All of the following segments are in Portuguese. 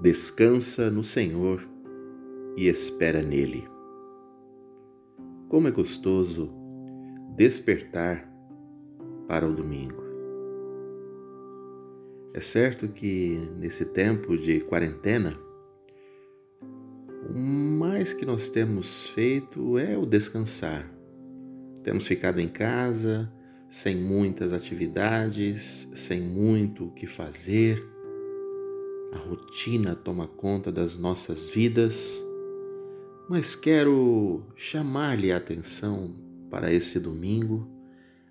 Descansa no Senhor e espera nele. Como é gostoso despertar para o domingo. É certo que nesse tempo de quarentena, o mais que nós temos feito é o descansar. Temos ficado em casa, sem muitas atividades, sem muito o que fazer a rotina toma conta das nossas vidas, mas quero chamar-lhe a atenção para esse domingo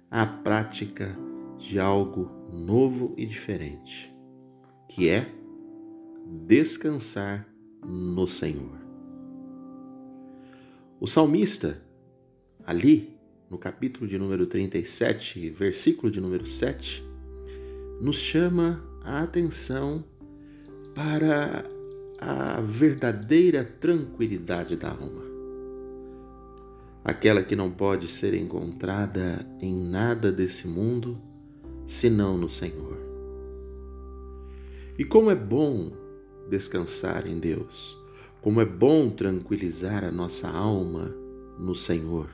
a prática de algo novo e diferente, que é descansar no Senhor. O salmista, ali no capítulo de número 37, versículo de número 7, nos chama a atenção para a verdadeira tranquilidade da alma. Aquela que não pode ser encontrada em nada desse mundo senão no Senhor. E como é bom descansar em Deus, como é bom tranquilizar a nossa alma no Senhor,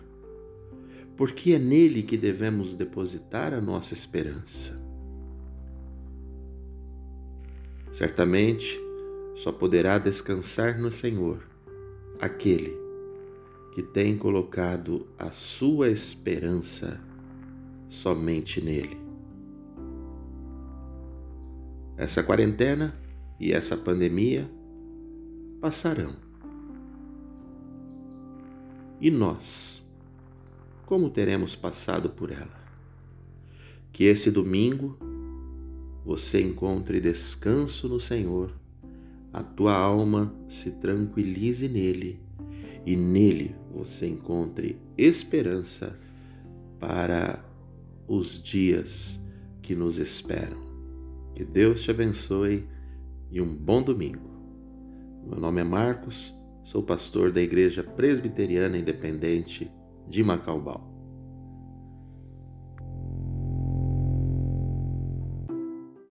porque é nele que devemos depositar a nossa esperança. Certamente só poderá descansar no Senhor aquele que tem colocado a sua esperança somente nele. Essa quarentena e essa pandemia passarão. E nós, como teremos passado por ela? Que esse domingo você encontre descanso no Senhor, a tua alma se tranquilize nele e nele você encontre esperança para os dias que nos esperam. Que Deus te abençoe e um bom domingo. Meu nome é Marcos, sou pastor da Igreja Presbiteriana Independente de Macaubal.